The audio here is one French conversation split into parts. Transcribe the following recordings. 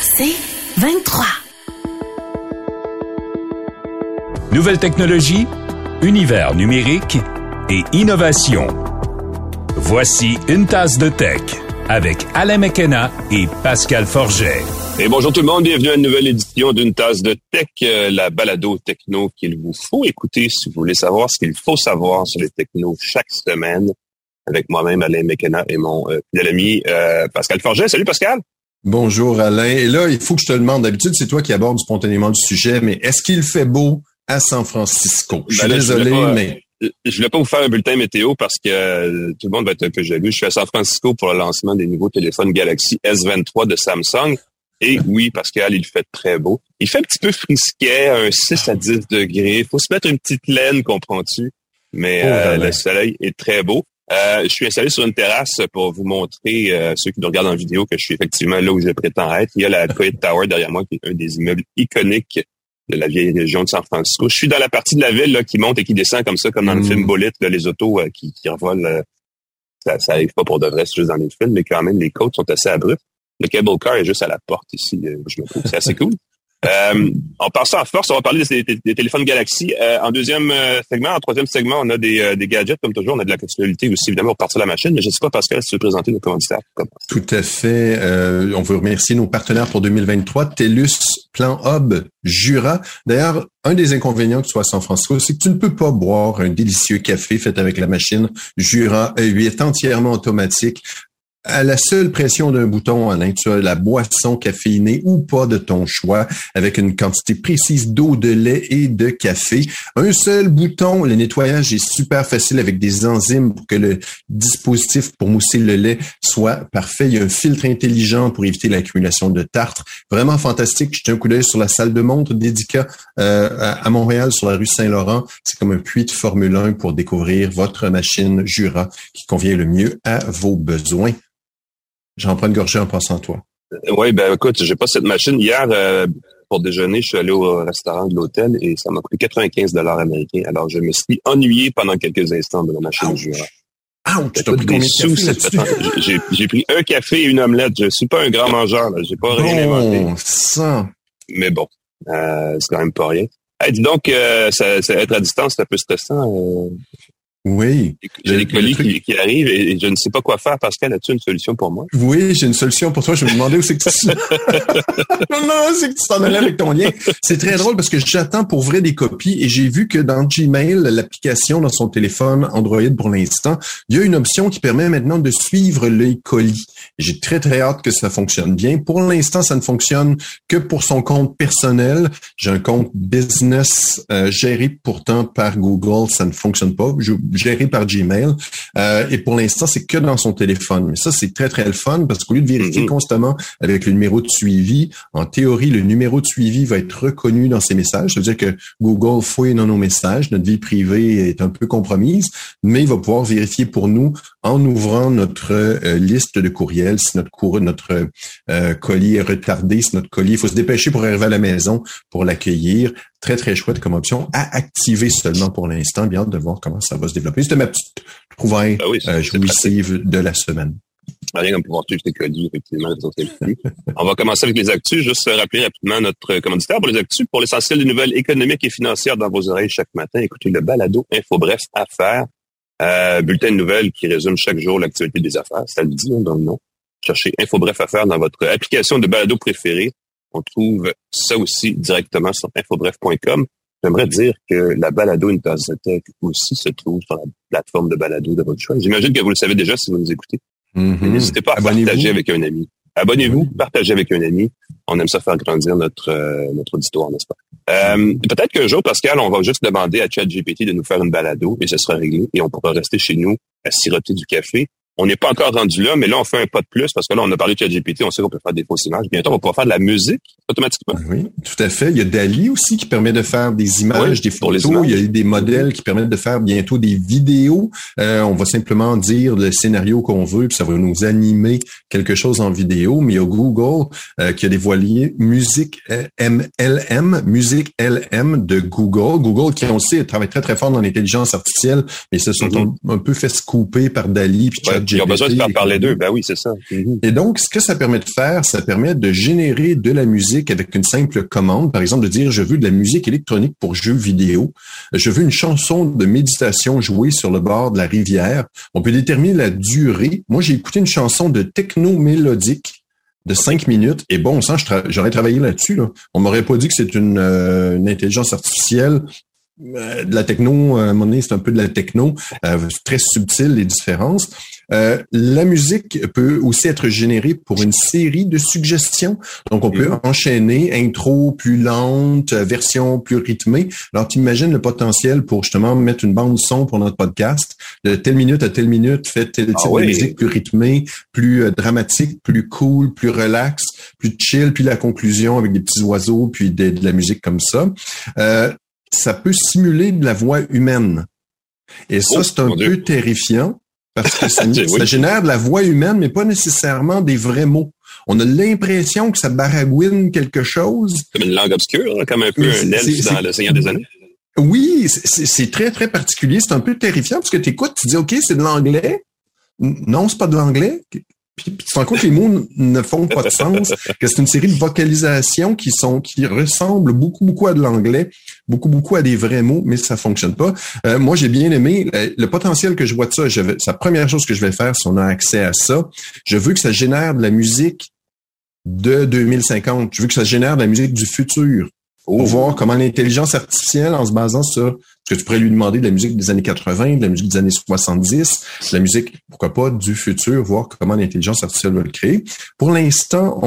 C'est 23. Nouvelle technologie, univers numérique et innovation. Voici une tasse de tech avec Alain McKenna et Pascal Forget. Et bonjour tout le monde, bienvenue à une nouvelle édition d'une tasse de tech, euh, la balado techno qu'il vous faut écouter si vous voulez savoir ce qu'il faut savoir sur les technos chaque semaine avec moi-même Alain McKenna et mon euh, fidèle ami euh, Pascal Forget. Salut Pascal. Bonjour Alain. Et là, il faut que je te demande, d'habitude c'est toi qui abordes spontanément le sujet, mais est-ce qu'il fait beau à San Francisco? Je suis Ben là, désolé, pas, mais euh, Je voulais pas vous faire un bulletin météo parce que euh, tout le monde va être un peu jaloux. Je suis à San Francisco pour le lancement des nouveaux téléphones Galaxy S23 de Samsung. Et oui, Pascal, il fait très beau. Il fait un petit peu frisquet, un 6 à 10 degrés. faut se mettre une petite laine, comprends-tu? Mais Oh, euh, le soleil est très beau. Euh, je suis installé sur une terrasse pour vous montrer, euh, ceux qui nous regardent en vidéo, que je suis effectivement là où je prétends être. Il y a la Coit Tower derrière moi, qui est un des immeubles iconiques de la vieille région de San Francisco. Je suis dans la partie de la ville là, qui monte et qui descend comme ça, comme dans le Mm. film Bullet, là, les autos euh, qui, qui revolent. euh, ça, ça arrive pas pour de vrai, c'est juste dans les films, mais quand même, les côtes sont assez abruptes. Le cable car est juste à la porte ici, euh, je me trouve. C'est assez cool. Euh, on passe ça en force, on va parler des, téléphones Galaxy. Euh, en deuxième euh, segment, en troisième segment, on a des, euh, des gadgets, comme toujours, on a de la fonctionnalité aussi, évidemment, pour partir la machine. Mais je sais pas, Pascal, si tu veux présenter nos commanditaires. Tout à fait. euh, on veut remercier nos partenaires pour 2023, TELUS, Plan Hub, Jura. D'ailleurs, un des inconvénients que tu sois à San Francisco, c'est que tu ne peux pas boire un délicieux café fait avec la machine Jura E8 entièrement automatique. À la seule pression d'un bouton, Alain, tu as la boisson caféinée ou pas de ton choix, avec une quantité précise d'eau, de lait et de café. Un seul bouton, le nettoyage est super facile avec des enzymes pour que le dispositif pour mousser le lait soit parfait. Il y a un filtre intelligent pour éviter l'accumulation de tartre. Vraiment fantastique. Jetez un coup d'œil sur la salle de montre d'Edica euh, à Montréal, sur la rue Saint-Laurent. C'est comme un puits de Formule 1 pour découvrir votre machine Jura qui convient le mieux à vos besoins. J'en prends une gorgée en passant toi. Oui, ben écoute, j'ai pas cette machine. Hier, euh, pour déjeuner, je suis allé au restaurant de l'hôtel et ça m'a coûté 95 dollars américains. Alors, je me suis ennuyé pendant quelques instants de la machine Ouch. Jura. Ouch, J'ai t'as pris combien de sous. J'ai- pris un café et une omelette. Je suis pas un grand mangeur. là. J'ai pas rien inventé. Mais bon, euh, c'est quand même pas rien. Hey, dis donc, euh, ça, ça- être à distance, c'est un peu stressant. euh. Oui. J'ai des colis qui, qui arrivent et, et je ne sais pas quoi faire. Pascal, as-tu une solution pour moi? Oui, j'ai une solution pour toi. Je me demandais où c'est que tu... non, non, c'est que tu t'en allais avec ton lien? C'est très drôle parce que j'attends pour vrai des copies et j'ai vu que dans Gmail, l'application dans son téléphone Android pour l'instant, il y a une option qui permet maintenant de suivre les colis. J'ai très, très hâte que ça fonctionne bien. Pour l'instant, ça ne fonctionne que pour son compte personnel. J'ai un compte business euh, géré pourtant par Google. Ça ne fonctionne pas. Je- Géré par Gmail. Euh, et pour l'instant, c'est que dans son téléphone. Mais ça, c'est très, très le fun parce qu'au lieu de vérifier Mhm. constamment avec le numéro de suivi, en théorie, le numéro de suivi va être reconnu dans ses messages. Ça veut dire que Google fouille dans nos messages. Notre vie privée est un peu compromise, mais il va pouvoir vérifier pour nous en ouvrant notre euh, liste de courriels si notre cour notre euh, colis est retardé, si notre colis, il faut se dépêcher pour arriver à la maison pour l'accueillir. Très, très chouette comme option à activer seulement pour l'instant. Bien hâte de voir comment ça va se développer. C'était ma petite trouvaille Ben oui, euh, jouissive de la semaine. Rien comme pouvoir suivre colis, effectivement. On va commencer avec les actus. Juste rappeler rapidement notre commanditaire pour les actus. Pour l'essentiel des nouvelles économiques et financières dans vos oreilles chaque matin, écoutez le balado Info Bref Affaires. Euh, bulletin de nouvelles qui résume chaque jour l'actualité des affaires. Ça le dit hein, dans le nom. Cherchez Info Bref Affaires dans votre application de balado préférée. On trouve ça aussi directement sur infobref.com. J'aimerais dire que la balado Une tasse de tech aussi se trouve sur la plateforme de balado de votre choix. J'imagine que vous le savez déjà si vous nous écoutez. Mhm. N'hésitez pas à partager avec un ami. Abonnez-vous, partagez avec un ami. On aime ça faire grandir notre euh, notre auditoire, n'est-ce pas? Euh, Peut-être qu'un jour, Pascal, on va juste demander à ChatGPT de nous faire une balado et ce sera réglé et on pourra rester chez nous à siroter du café On n'est pas encore rendu là, mais là, on fait un pas de plus parce que là, on a parlé de ChatGPT, on sait qu'on peut faire des fausses images. Bientôt, on va pouvoir faire de la musique automatiquement. Oui, tout à fait. Il y a Dali aussi qui permet de faire des images, Oui, des photos. images. Il y a des modèles qui permettent de faire bientôt des vidéos. Euh, on va simplement dire le scénario qu'on veut, puis ça va nous animer quelque chose en vidéo. Mais il y a Google euh, qui a dévoilé Musique euh, MLM, Musique LM de Google. Google qui, on sait, travaille très très fort dans l'intelligence artificielle, mais ils se sont Mhm. un, un peu fait scooper par Dali puis Ouais. Ils ont besoin de faire parler d'eux, ben oui, c'est ça. Mhm. Et donc, ce que ça permet de faire, ça permet de générer de la musique avec une simple commande. Par exemple, de dire, je veux de la musique électronique pour jeux vidéo. Je veux une chanson de méditation jouée sur le bord de la rivière. On peut déterminer la durée. Moi, j'ai écouté une chanson de techno mélodique de cinq minutes. Et bon sang, j'aurais travaillé là-dessus. Là. On m'aurait pas dit que c'est une, euh, une, intelligence artificielle euh, de la techno, à un moment donné, c'est un peu de la techno, euh, très subtil les différences. Euh, la musique peut aussi être générée pour une série de suggestions. Donc, on peut enchaîner intro plus lente, version plus rythmée. Alors, tu imagines le potentiel pour justement mettre une bande son pour notre podcast. De telle minute à telle minute, fait telle ah type de musique plus rythmée, plus dramatique, plus cool, plus relax, plus chill, puis la conclusion avec des petits oiseaux, puis de, de la musique comme ça. Euh, ça peut simuler de la voix humaine. Et ça, oh, c'est un peu terrifiant parce que ça, génère de la voix humaine, mais pas nécessairement des vrais mots. On a l'impression que ça baragouine quelque chose. Comme une langue obscure, comme un peu un elfe dans Le Seigneur des Années. Oui, c'est très, très particulier. C'est un peu terrifiant parce que tu écoutes, tu dis, OK, c'est de l'anglais. Non, c'est pas de l'anglais. Puis, tu te rends compte que les mots ne font pas de sens, que c'est une série de vocalisations qui sont qui ressemblent beaucoup beaucoup à de l'anglais, beaucoup beaucoup à des vrais mots, mais ça fonctionne pas. Euh, moi, j'ai bien aimé euh, le potentiel que je vois de ça. Je c'est la première chose que je vais faire si on a accès à ça. Je veux que ça génère de la musique de 2050. Je veux que ça génère de la musique du futur pour oh. voir comment l'intelligence artificielle, en se basant sur ce que tu pourrais lui demander de la musique des années 80, de la musique des années 70, de la musique, pourquoi pas, du futur, voir comment l'intelligence artificielle va le créer. Pour l'instant,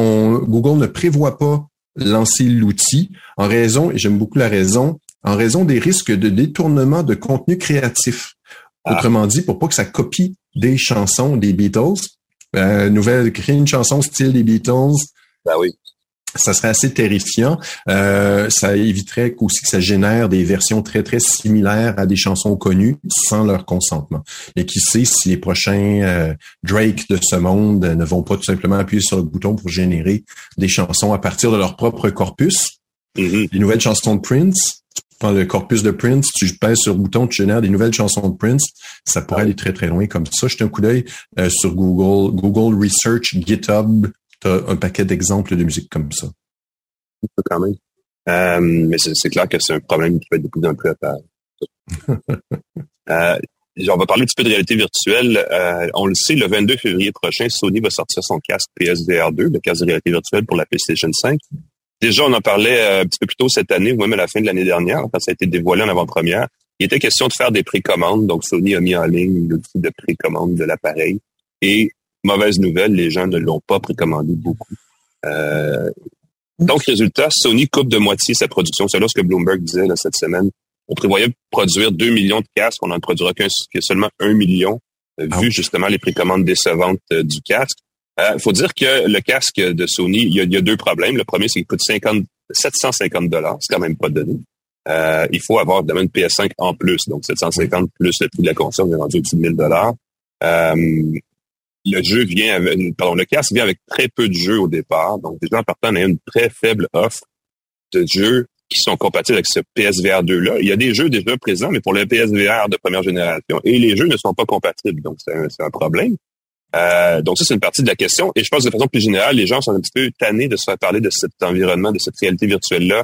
Google ne prévoit pas lancer l'outil en raison, et j'aime beaucoup la raison, en raison des risques de détournement de contenu créatif. Ah. Autrement dit, pour pas que ça copie des chansons des Beatles, euh, nouvelle, créer une chanson style des Beatles. Ben oui ça serait assez terrifiant. Euh, ça éviterait aussi que ça génère des versions très, très similaires à des chansons connues sans leur consentement. Et qui sait si les prochains euh, Drake de ce monde ne vont pas tout simplement appuyer sur le bouton pour générer des chansons à partir de leur propre corpus. Mm-hmm. Les nouvelles chansons de Prince, prends le corpus de Prince, tu pèses sur le bouton, tu génères des nouvelles chansons de Prince. Ça pourrait aller très, très loin comme ça. Jetez un coup d'œil euh, sur Google, Google Research, GitHub, tu as un paquet d'exemples de musique comme ça. Quand même. Euh, mais c'est clair que c'est un problème qui va être de plus en plus euh, on va parler un petit peu de réalité virtuelle. Euh, on le sait, le 22 février prochain, Sony va sortir son casque PSVR 2, le casque de réalité virtuelle pour la PlayStation 5. Déjà, on en parlait euh, un petit peu plus tôt cette année, ou même à la fin de l'année dernière, quand ça a été dévoilé en avant-première. Il était question de faire des précommandes, donc Sony a mis en ligne l'outil de précommande de l'appareil. Et mauvaise nouvelle, les gens ne l'ont pas précommandé beaucoup. Euh, donc, résultat, Sony coupe de moitié sa production. C'est là ce que Bloomberg disait cette semaine. On prévoyait produire 2 millions de casques, on n'en produira qu'un, seulement 1 million, euh, ah vu justement les précommandes décevantes euh, du casque. Il faut dire que le casque de Sony, il y a, deux problèmes. Le premier, c'est qu'il coûte 50, 750 dollars. C'est quand même pas donné. il faut avoir évidemment une PS5 en plus. Donc, 750 plus le prix de la console, on est rendu au-dessus de 1000 dollars le jeu vient avec, pardon, le casque vient avec très peu de jeux au départ. Donc, déjà, en partant, on a une très faible offre de jeux qui sont compatibles avec ce PSVR 2-là. Il y a des jeux déjà présents, mais pour le PSVR de première génération. Et les jeux ne sont pas compatibles. Donc, c'est un, un, problème. Euh, donc, ça, c'est une partie de la question. Et je pense de façon plus générale, les gens sont un petit peu tannés de se faire parler de cet environnement, de cette réalité virtuelle-là,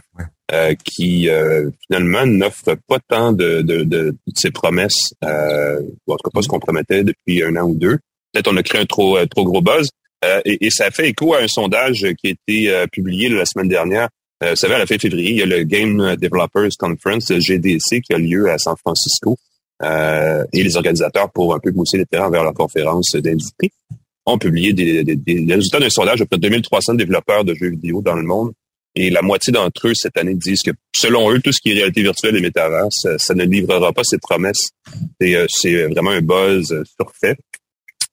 euh, qui, euh, finalement, n'offre pas tant de, de, de, ces promesses, euh, ou en tout cas pas ce qu'on promettait depuis un an ou deux peut-être on a créé un trop, euh, trop gros buzz. Euh, et, ça fait écho à un sondage qui a été euh, publié la semaine dernière. vous savez, à la fin février, il y a le Game Developers Conference, le GDC, qui a lieu à San Francisco. et les organisateurs, pour un peu pousser les terrains vers leur conférence d'industrie, ont publié des, résultats d'un sondage auprès de 2300 développeurs de jeux vidéo dans le monde. Et la moitié d'entre eux, cette année, disent que, selon eux, tout ce qui est réalité virtuelle et métaverse, ça, ne livrera pas ces promesses. C'est vraiment un buzz surfait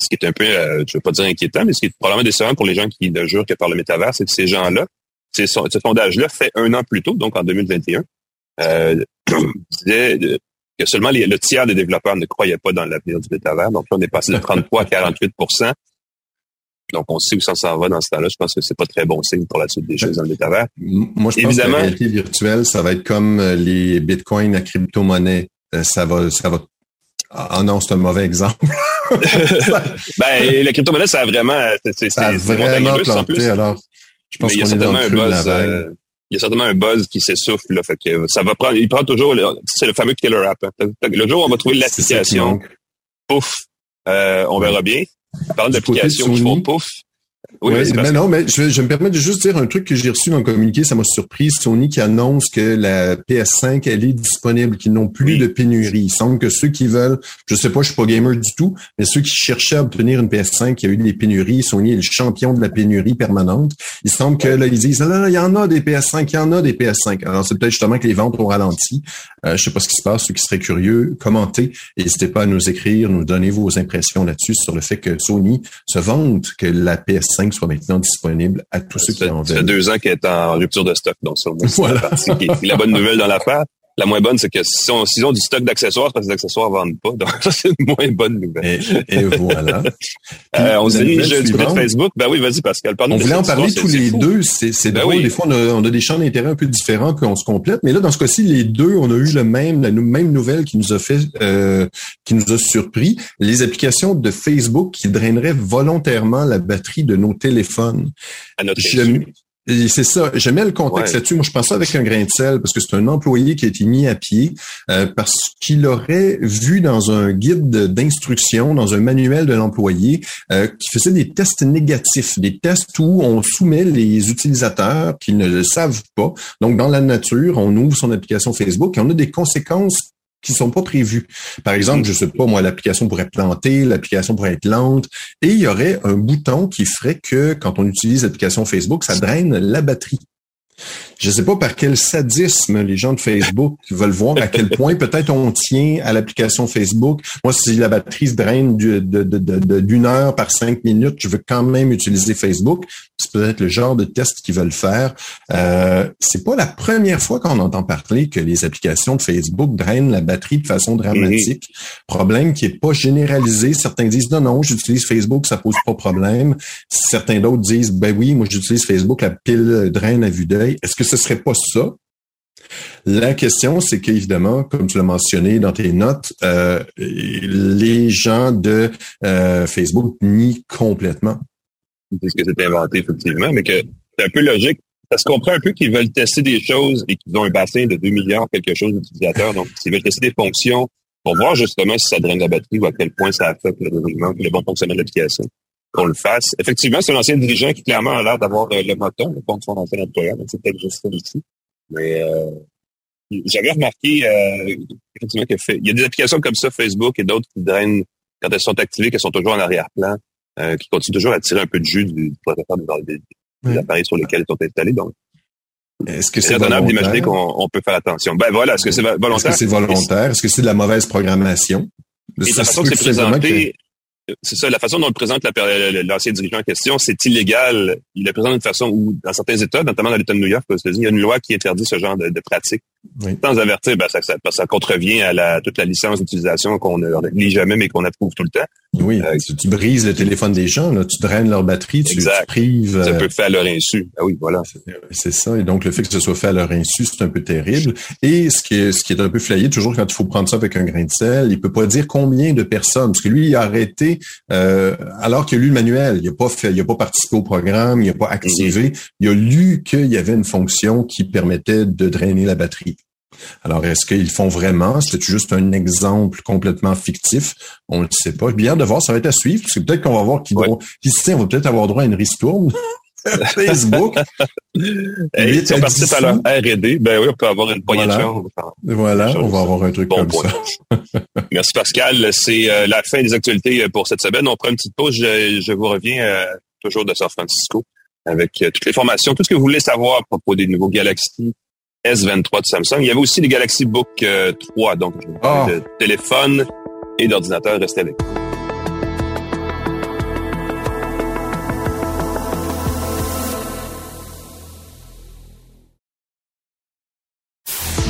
ce qui est un peu, euh, je veux pas dire inquiétant, mais ce qui est probablement décevant pour les gens qui ne jurent que par le métavers, c'est que ces gens-là, ce sondage-là fait un an plus tôt, donc en 2021, euh, disait que seulement le tiers des développeurs ne croyaient pas dans l'avenir du métavers. Donc là, on est passé de 33 à 48 donc, on sait où ça s'en va dans ce temps-là. Je pense que c'est pas très bon signe pour la suite des choses dans le métavers. Moi, je pense que la réalité virtuelle, ça va être comme euh, les bitcoins, la crypto-monnaie. Euh, ça va, ça va Ah non, c'est un mauvais exemple. ben, la crypto-monnaie, ça a vraiment... C'est, ça a vraiment planté, alors je pense y a certainement un buzz... Euh, il y a certainement un buzz qui s'essouffle, là, fait que ça va prendre, il prend toujours, c'est le fameux killer app. Hein. Le jour où on va trouver l'application, pouf, euh, on verra bien. Parlant d'applications qui font pouf, oui, mais non, mais je, je, me permets de juste dire un truc que j'ai reçu dans le communiqué, ça m'a surpris. Sony qui annonce que la PS5, elle est disponible, qu'ils n'ont plus de pénurie. Il semble que ceux qui veulent, je sais pas, je suis pas gamer du tout, mais ceux qui cherchaient à obtenir une PS5, il y a eu des pénuries. Sony est le champion de la pénurie permanente. Il semble que là, ils disent, là, là, il y en a des PS5, il y en a des PS5. Alors, c'est peut-être justement que les ventes ont ralenti. Euh, je sais pas ce qui se passe. Ceux qui seraient curieux, commentez. N'hésitez pas à nous écrire, nous donner vos impressions là-dessus sur le fait que Sony se vante que la PS5 soit maintenant disponible à tous ceux qui en veulent. Ça fait deux ans qu'elle est en rupture de stock, donc ça, voilà. la, la bonne nouvelle dans l'affaire. La moins bonne, c'est que s'ils ont, du stock d'accessoires, parce que les accessoires vendent pas. Donc, ça, c'est une moins bonne nouvelle. Et, voilà. euh, on se dirige du côté de Facebook. Ben oui, vas-y, Pascal. On voulait en parler tous les deux. C'est ben drôle. Des fois, on a, on a des champs d'intérêt un peu différents, puis on se complète. Mais là, dans ce cas-ci, les deux, on a eu le même, la même nouvelle qui nous a fait, euh, qui nous a surpris. Les applications de Facebook qui draineraient volontairement la batterie de nos téléphones. À notre c'est ça. J'aimais le contexte là-dessus. Moi, je pense ça avec un grain de sel parce que c'est un employé qui a été mis à pied euh, parce qu'il aurait vu dans un guide d'instruction, dans un manuel de l'employé, euh, qui faisait des tests négatifs, des tests où on soumet les utilisateurs qui ne le savent pas. Donc, dans la nature, on ouvre son application Facebook et on a des conséquences qui sont pas prévus. Par exemple, je sais pas, moi, l'application pourrait planter, l'application pourrait être lente, et il y aurait un bouton qui ferait que quand on utilise l'application Facebook, ça draine la batterie. Je ne sais pas par quel sadisme les gens de Facebook veulent voir à quel point peut-être on tient à l'application Facebook. Moi, si la batterie se draine d'une heure par cinq minutes, je veux quand même utiliser Facebook. C'est peut-être le genre de test qu'ils veulent faire. Euh, c'est pas la première fois qu'on entend parler que les applications de Facebook drainent la batterie de façon dramatique. Problème qui est pas généralisé. Certains disent non, non, j'utilise Facebook, ça pose pas de problème. Certains d'autres disent ben oui, moi j'utilise Facebook, la pile draine à vue d'œil. Est-ce que ce serait pas ça? La question, c'est qu'évidemment, comme tu l'as mentionné dans tes notes, euh, les gens de euh, Facebook nient complètement. C'est ce que c'est inventé, effectivement, mais que c'est un peu logique. Ça se comprend un peu qu'ils veulent tester des choses et qu'ils ont un bassin de 2 milliards quelque chose d'utilisateurs. Donc, ils veulent tester des fonctions pour voir justement si ça draine la batterie ou à quel point ça affecte le bon fonctionnement de l'application qu'on le fasse. Effectivement, c'est un ancien dirigeant qui clairement a l'air d'avoir euh, le compte de son ancien employeur, donc c'est peut-être juste ça ici. Mais euh, j'avais remarqué euh, effectivement qu'il il y a des applications comme ça, Facebook et d'autres qui drainent quand elles sont activées, qu'elles sont toujours en arrière-plan, euh, qui continuent toujours à tirer un peu de jus du processeur des, des, appareils sur lesquels ils sont installés. Donc, est-ce que c'est raisonnable d'imaginer qu'on peut faire attention. Ben voilà, est-ce que c'est volontaire? Est-ce que c'est volontaire? Est-ce que c'est de la mauvaise programmation? Et la façon que c'est présenté, c'est ça, la façon dont le présente l'ancien dirigeant en question, c'est illégal. Il le présente d'une façon où, dans certains États, notamment dans l'État de New York, il y a une loi qui interdit ce genre de, de pratique. Sans avertir, ben, ça, ça, contrevient à la, toute la licence d'utilisation qu'on ne lit jamais, mais qu'on approuve tout le temps. Oui, euh, tu, brises le téléphone des gens, là, tu draines leur batterie, tu, tu prives... Ça peut fait à leur insu. Ah oui, voilà. C'est ça. Et donc, le fait que ce soit fait à leur insu, c'est un peu terrible. Et ce qui est, ce qui est un peu flayé, toujours quand il faut prendre ça avec un grain de sel, il peut pas dire combien de personnes, parce que lui, il a arrêté euh, alors qu'il a lu le manuel. Il a pas fait, il a pas participé au programme, il a pas activé. Mm-hmm. Il a lu qu'il y avait une fonction qui permettait de drainer la batterie. Alors, est-ce qu'ils font vraiment? C'est juste un exemple complètement fictif? On ne sait pas. Bien de voir, ça va être à suivre, parce que peut-être qu'on va voir qui, ouais. qui on va peut-être avoir droit à une ristourne. Facebook. Et ils sont partis à leur R&D. Ben oui, on peut avoir une poignée voilà. de. Voilà, on va avoir un truc bon comme point. ça. Merci Pascal. C'est euh, la fin des actualités pour cette semaine. On prend une petite pause. Je, je vous reviens euh, toujours de San Francisco avec euh, toutes les formations, tout ce que vous voulez savoir à propos des nouveaux Galaxy S23 de Samsung. Il y avait aussi les Galaxy Book 3, donc oh. de téléphone et d'ordinateur. Restez avec nous.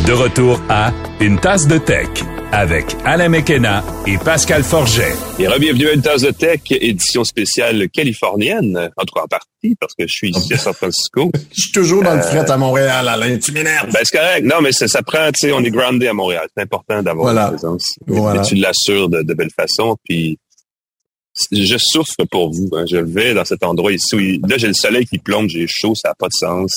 De retour à Une tasse de tech avec Alain Mekena et Pascal Forget. Et bienvenue à Une tasse de tech, édition spéciale californienne, en tout cas en partie, parce que je suis ici à San Francisco. je suis toujours dans le fret à Montréal, Alain, tu m'énerves. Ben, c'est correct. Non, mais ça, ça prend, tu sais, on est groundé à Montréal. C'est important d'avoir une présence. Voilà. tu l'assures de, de belle façon, puis je souffre pour vous. Hein. Je vais dans cet endroit ici où là j'ai le soleil qui plombe, j'ai chaud, ça n'a pas de sens.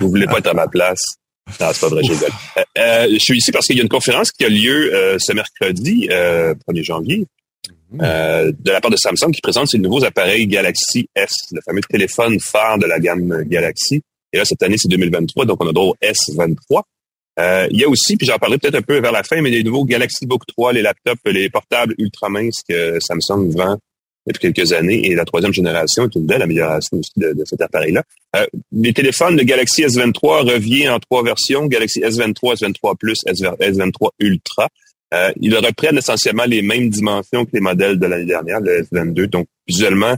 Vous voulez pas être à ma place. Non, c'est pas vrai, j'ai euh, euh, je suis ici parce qu'il y a une conférence qui a lieu euh, ce mercredi, 1er janvier, mmh. de la part de Samsung qui présente ses nouveaux appareils Galaxy S, le fameux téléphone phare de la gamme Galaxy. Et là, cette année, c'est 2023, donc on a droit au S23. il y a aussi, puis j'en parlerai peut-être un peu vers la fin, mais les nouveaux Galaxy Book 3, les laptops, les portables ultra minces que Samsung vend depuis quelques années. Et la troisième génération est une belle amélioration aussi de, cet appareil-là. Euh, les téléphones, de Galaxy S23 revient en trois versions, Galaxy S23, S23 Plus, S23 Ultra. Euh, ils reprennent essentiellement les mêmes dimensions que les modèles de l'année dernière, le S22. Donc, visuellement,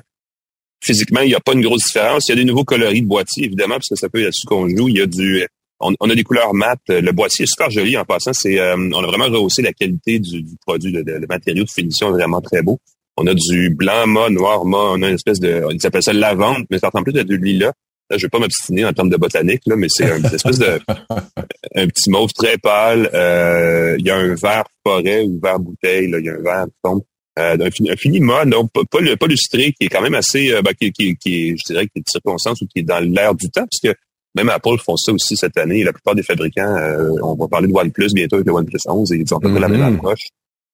physiquement, il n'y a pas une grosse différence. Il y a des nouveaux coloris de boîtier, évidemment, parce que ça peut être là-dessus qu'on joue. Il y a du... On, a des couleurs mat. Le boîtier est super joli en passant. C'est, euh, on a vraiment rehaussé la qualité du, produit. Le, le, matériau de finition est vraiment très beau. On a du blanc mat, noir mat, on a une espèce de, ils appellent ça lavande, mais ça ressemble plus à du lilas. Là, je vais pas m'obstiner en termes de botanique, là, mais c'est une espèce de un petit mauve très pâle. Euh, il y a un vert forêt ou vert bouteille, là, il y a un vert sombre. Euh, un, fini mat, non, pas, pas, pas, lustré, qui est quand même assez, euh, ben, qui, qui, qui, est, je dirais, qui est de circonstance ou qui est dans l'air du temps, puisque même Apple font ça aussi cette année. La plupart des fabricants, euh, on va parler de OnePlus bientôt avec le OnePlus 11, et ils ont mm la même mm-hmm. approche.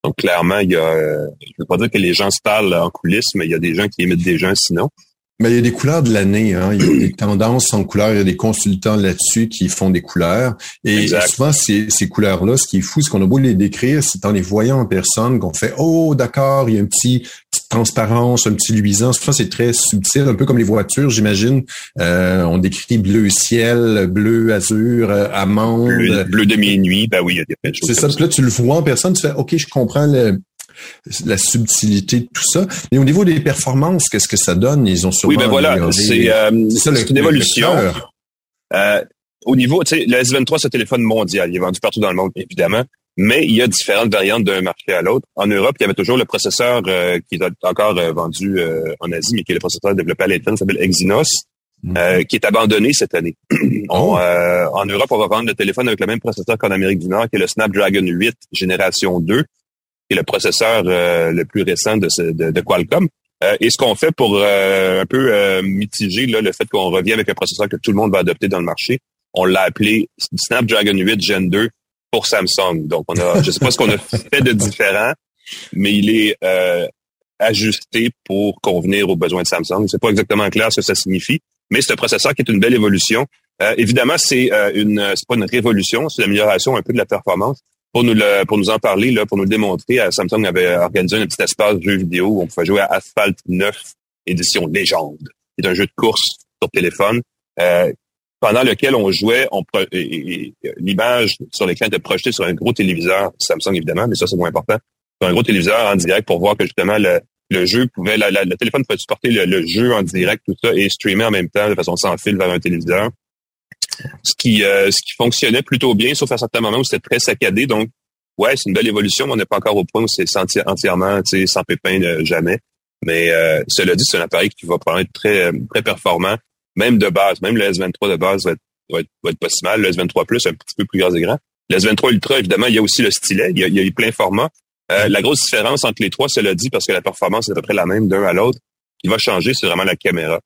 Donc clairement, il y a, euh, je veux pas dire que les gens se parlent en coulisses, mais il y a des gens qui émettent des gens sinon. Mais il y a des couleurs de l'année, hein. il y a des tendances en couleurs, il y a des consultants là-dessus qui font des couleurs. Et souvent, ces, ces couleurs-là, ce qui est fou, c'est qu'on a beau les décrire, c'est en les voyant en personne qu'on fait Oh, d'accord, il y a un petit transparence, un petit luisant. Souvent, c'est très subtil, un peu comme les voitures, j'imagine. Euh, on décrit bleu ciel, bleu azur, euh, amande. Bleu, bleu de minuit, ben oui, il y a des choses. C'est ça, là, tu le vois en personne, tu fais OK, je comprends le, la subtilité de tout ça. Mais au niveau des performances, qu'est-ce que ça donne? Ils ont sûrement... Oui, ben voilà, c'est euh, une évolution. Euh, au niveau, tu sais, le S23, c'est un téléphone mondial. Il est vendu partout dans le monde, évidemment. Mais il y a différentes variantes d'un marché à l'autre. En Europe, il y avait toujours le processeur euh, qui est encore vendu en Asie, mais qui est le processeur développé à l'Intel, s'appelle Exynos, mhm. qui est abandonné cette année. Oh. en Europe, on va vendre le téléphone avec le même processeur qu'en Amérique du Nord, qui est le Snapdragon 8 génération 2 qui est le processeur euh, le plus récent de, de, Qualcomm. Euh, et ce qu'on fait pour euh, un peu mitiger là, le fait qu'on revient avec un processeur que tout le monde va adopter dans le marché, on l'a appelé Snapdragon 8 Gen 2 pour Samsung. Donc, on a, je sais pas ce qu'on a fait de différent, mais il est ajusté pour convenir aux besoins de Samsung. C'est pas exactement clair ce que ça signifie, mais c'est un processeur qui est une belle évolution. évidemment, c'est une, c'est pas une révolution, c'est une amélioration un peu de la performance, pour nous le, pour nous en parler, là, pour nous le démontrer, euh, Samsung avait organisé un petit espace de jeu vidéo où on pouvait jouer à Asphalt 9 édition légende. C'est un jeu de course sur téléphone. Euh, pendant lequel on jouait, on l'image sur l'écran était projetée sur un gros téléviseur, Samsung évidemment, mais ça c'est moins important, sur un gros téléviseur en direct pour voir que justement le, le jeu pouvait, le téléphone pouvait supporter le, le, jeu en direct, tout ça, et streamer en même temps de façon sans fil vers un téléviseur ce qui, euh, ce qui fonctionnait plutôt bien, sauf à certains moments où c'était très saccadé. Donc, ouais, c'est une belle évolution, mais on n'est pas encore au point où c'est entièrement sans pépin euh, jamais. Mais euh, cela dit, c'est un appareil qui va probablement être très, très performant, même de base. Même le S23 de base va être, va être, pas si mal. Le S23 Plus, un petit peu plus gros et grand. Le S23 Ultra, évidemment, il y a aussi le stylet. Il y a, il y a plein format. la grosse différence entre les trois, cela dit, parce que la performance est à peu près la même d'un à l'autre, qui va changer, c'est vraiment la caméra.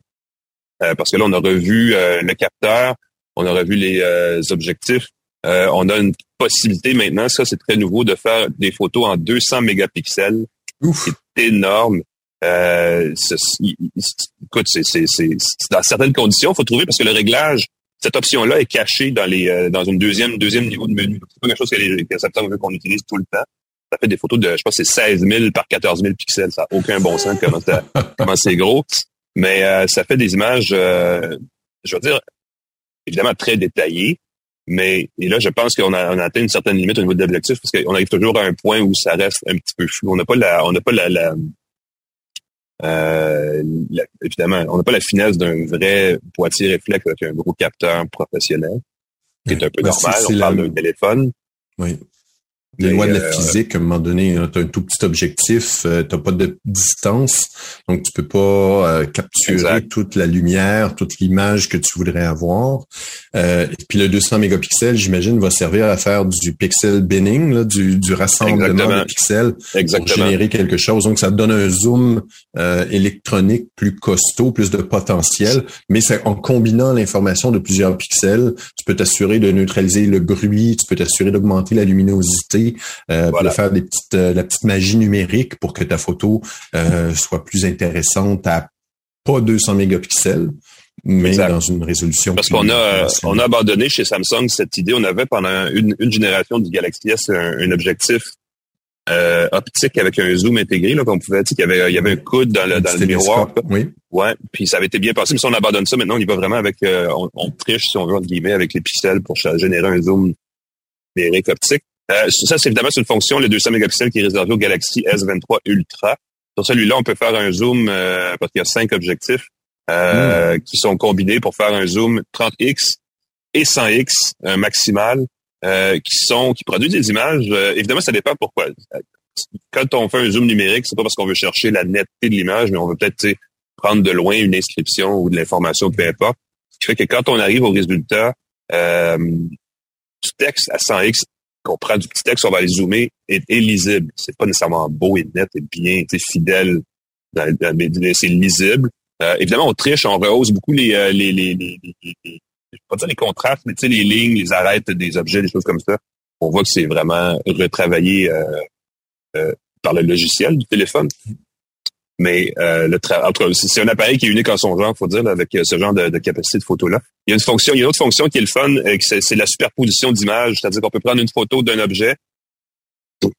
parce que là, on a revu le capteur, on aurait vu les euh, objectifs. Euh, on a une possibilité maintenant, ça c'est très nouveau, de faire des photos en 200 mégapixels. C'est énorme. Euh, écoute, c'est, dans certaines conditions, il faut trouver parce que le réglage, cette option-là est cachée dans les euh, dans une deuxième deuxième niveau de menu. C'est pas quelque chose que, les, que veut qu'on utilise tout le temps. Ça fait des photos de, je pense, c'est 16 000 par 14 000 pixels. Ça n'a aucun bon sens comment, comment c'est gros. Mais ça fait des images, je veux dire, évidemment très détaillé, mais et là, je pense qu'on a, on a atteint une certaine limite au niveau de l'objectif parce qu'on arrive toujours à un point où ça reste un petit peu flou. On n'a pas la, on n'a pas la, euh, évidemment, on n'a pas la finesse d'un vrai boîtier réflexe avec un gros capteur professionnel. qui est un peu normal. On parle d'un téléphone. Oui. Les lois de la euh, physique, à un moment donné, tu as un tout petit objectif, euh, tu n'as pas de distance, donc tu peux pas euh, capturer toute la lumière, toute l'image que tu voudrais avoir. et puis le 200 mégapixels, j'imagine, va servir à faire du pixel binning, du, du rassemblement de pixels pour générer quelque chose. Donc ça te donne un zoom électronique plus costaud, plus de potentiel, mais c'est en combinant l'information de plusieurs pixels, tu peux t'assurer de neutraliser le bruit, tu peux t'assurer d'augmenter la luminosité euh, pour faire des petites, euh, la petite magie numérique pour que ta photo euh, soit plus intéressante à pas 200 mégapixels, mais dans une résolution. Parce qu'on a, on a abandonné chez Samsung cette idée. On avait pendant une, génération du Galaxy S un, objectif optique avec un zoom intégré, là, qu'on pouvait dire qu'il y avait, il y avait un coude dans le, dans le miroir. Oui. Ouais. Puis ça avait été bien passé, mais si on abandonne ça, maintenant on y va vraiment avec, on, on, triche, si on veut, entre guillemets, avec les pixels pour générer un zoom numérique optique. Euh, ça, c'est évidemment une fonction, le 200 mégapixels qui est réservé au Galaxy S23 Ultra. Sur celui-là, on peut faire un zoom euh, parce qu'il y a cinq objectifs euh, hmm. qui sont combinés pour faire un zoom 30x et 100x maximal, qui sont qui produisent des images. évidemment, ça dépend pourquoi. Quand on fait un zoom numérique, c'est pas parce qu'on veut chercher la netteté de l'image, mais on veut peut-être prendre de loin une inscription ou de l'information, peu importe. Ce qui fait que quand on arrive au résultat du texte à 100x qu'on prend du petit texte, on va les zoomer, est, est lisible. C'est pas nécessairement beau et net et bien fidèle, mais c'est lisible. Euh, évidemment, on triche, on rehausse beaucoup les, euh, les, les, les, les, pas dire les contrastes, mais tu sais, les lignes, les arêtes des objets, des choses comme ça. On voit que c'est vraiment retravaillé euh, euh par le logiciel du téléphone. Mais euh, le c'est un appareil qui est unique en son genre, faut dire, avec euh, ce genre de, capacité de photo-là. Il y a une fonction, il y a une autre fonction qui est le fun, euh, c'est la superposition d'images, c'est-à-dire qu'on peut prendre une photo d'un objet,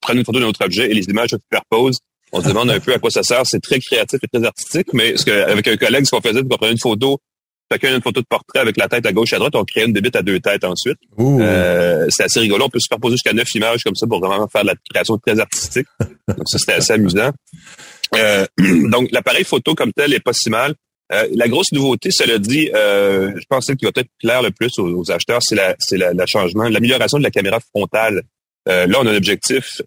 prendre une photo d'un autre objet et les images se superposent. On se demande un peu à quoi ça sert. C'est très créatif et très artistique, mais ce que, avec un collègue, ce qu'on faisait, c'est qu'on prenait une photo, chacun une photo de portrait avec la tête à gauche et à droite, on créait une débite à deux têtes ensuite. Euh, c'est assez rigolo. On peut superposer jusqu'à neuf images comme ça pour vraiment faire de la création très artistique. Donc ça, c'était assez amusant. Euh, donc, l'appareil photo comme tel est pas si mal. Euh, la grosse nouveauté, cela dit, euh, je pense qu'il va peut-être clair le plus aux, acheteurs, c'est la, c'est la, changement, l'amélioration de la caméra frontale. là, on a un objectif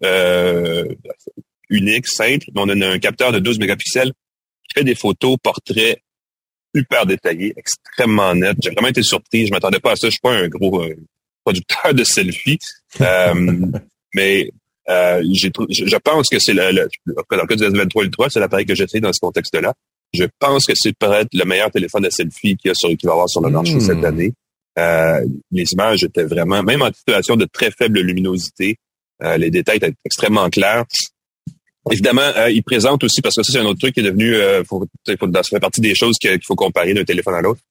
unique, simple, on a un capteur de 12 mégapixels qui fait des photos portraits super détaillés, extrêmement nets. J'ai vraiment été surpris. Je m'attendais pas à ça. Je suis pas un gros producteur de selfies, mais euh, je pense que c'est le, le, dans le cas du S23 Ultra, c'est l'appareil que j'ai essayé dans ce contexte-là. Je pense que c'est peut-être le meilleur téléphone de selfie qu'il y a sur, va avoir sur le marché hmm. cette année. Euh, les images étaient vraiment, même en situation de très faible luminosité, euh, les détails étaient extrêmement clairs. Évidemment, euh, il présente aussi, parce que ça, c'est un autre truc qui est devenu, euh, faut, faut, ça fait partie des choses qu'il faut comparer d'un téléphone à l'autre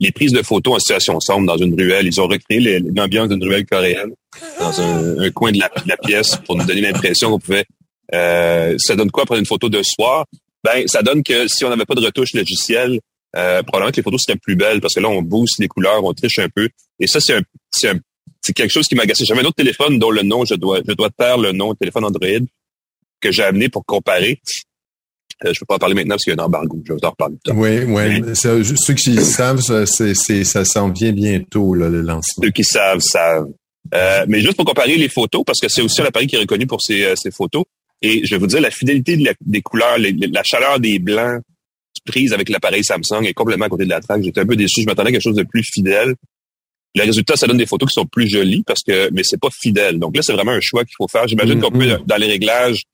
les prises de photos en situation sombre dans une ruelle. Ils ont recréé l'ambiance d'une ruelle coréenne dans un, coin de la, pièce pour nous donner l'impression qu'on pouvait... Euh, ça donne quoi prendre une photo de soir? Ben, ça donne que si on n'avait pas de retouche logicielle, euh, probablement que les photos seraient plus belles parce que là, on booste les couleurs, on triche un peu. Et ça, c'est un, c'est un, c'est quelque chose qui m'a agacé. J'avais un autre téléphone dont le nom, je dois, je dois taire le nom, téléphone Android, que j'ai amené pour comparer. Euh, je ne peux pas en parler maintenant parce qu'il y a un embargo. Je vais en reparler plus tard. Oui, oui. ceux qui savent, c'est, c'est, ça s'en vient bientôt, là, le lancement. Ceux qui savent, savent. Euh, mais juste pour comparer les photos, parce que c'est aussi un appareil qui est reconnu pour ses, euh, ses photos. Et je vais vous dire, la fidélité des couleurs, la chaleur des blancs prise avec l'appareil Samsung est complètement à côté de la traque. J'étais un peu déçu. Je m'attendais à quelque chose de plus fidèle. Le résultat, ça donne des photos qui sont plus jolies parce que, mais c'est pas fidèle. Donc là, c'est vraiment un choix qu'il faut faire. J'imagine qu'on peut, mm-hmm. dans les réglages,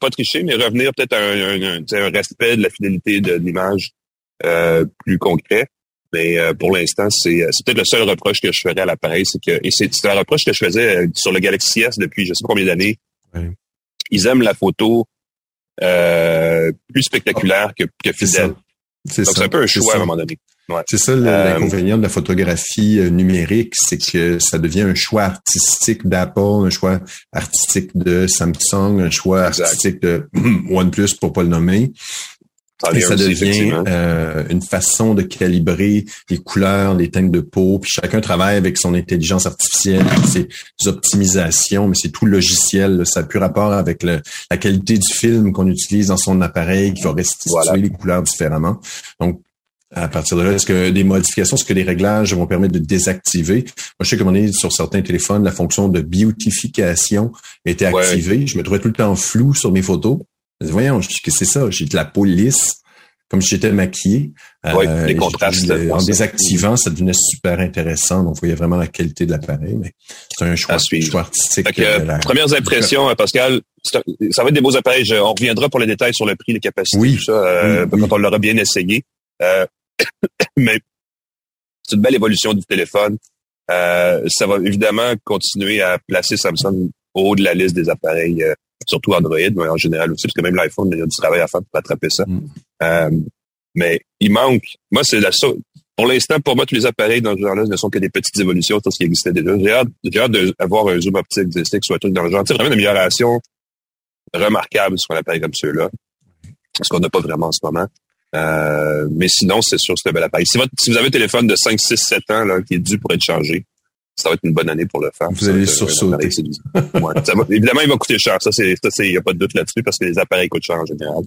pas tricher, mais revenir peut-être à un, respect de la fidélité de, l'image euh, plus concret. Mais euh, pour l'instant, c'est, peut-être le seul reproche que je ferais à l'appareil, c'est que et c'est, un reproche que je faisais euh, sur le Galaxy S depuis je sais pas combien d'années. Ils aiment la photo plus spectaculaire que, que fidèle. C'est un peu un choix à un moment donné. C'est ça euh, l'inconvénient de la photographie euh, numérique, c'est que ça devient un choix artistique d'Apple, un choix artistique de Samsung, un choix artistique de OnePlus pour pas le nommer. Et ça devient euh, une façon de calibrer les couleurs, les teintes de peau, puis chacun travaille avec son intelligence artificielle, ses optimisations, mais c'est tout logiciel. Ça n'a plus rapport avec la qualité du film qu'on utilise dans son appareil qui va restituer les couleurs différemment. Donc, À partir de là, est-ce que des modifications, est-ce que des réglages vont permettre de désactiver? Moi, je sais que on est sur certains téléphones, la fonction de beautification était activée. Je me trouvais tout le temps flou sur mes photos. Voyons, qu'est-ce que c'est ça? J'ai de la peau lisse comme si j'étais maquillé. Oui, euh, les contrastes. en désactivant, ça devenait super intéressant. Donc, vous voyez vraiment la qualité de l'appareil, mais c'est un choix, choix artistique. Euh, premières impressions, euh, Pascal, ça va être des beaux appareils. on reviendra pour les détails sur le prix, les capacités, oui. tout ça, quand on l'aura bien essayé. mais c'est une belle évolution du téléphone. ça va évidemment continuer à placer Samsung au haut de la liste des appareils surtout Android, mais en général aussi, parce que même l'iPhone, il y a du travail à faire pour attraper ça. Mm. Euh, mais il manque. Moi, c'est la Pour l'instant, pour moi, tous les appareils dans ce genre-là ne sont que des petites évolutions sur ce qui existait déjà. J'ai hâte, j'ai hâte d'avoir un zoom optique, des sticks, soit un truc dans le genre. C'est vraiment une amélioration remarquable sur un appareil comme ceux-là. Ce qu'on n'a pas vraiment en ce moment. Euh, mais sinon, c'est sûr, c'est un bel appareil. Si, si vous avez un téléphone de 5, 6, 7 ans là, qui est dû pour être changé, ça va être une bonne année pour le faire. Vous allez sursauter. ouais, évidemment, il va coûter cher. Ça, c'est, ça, il n'y a pas de doute là-dessus parce que les appareils coûtent cher en général.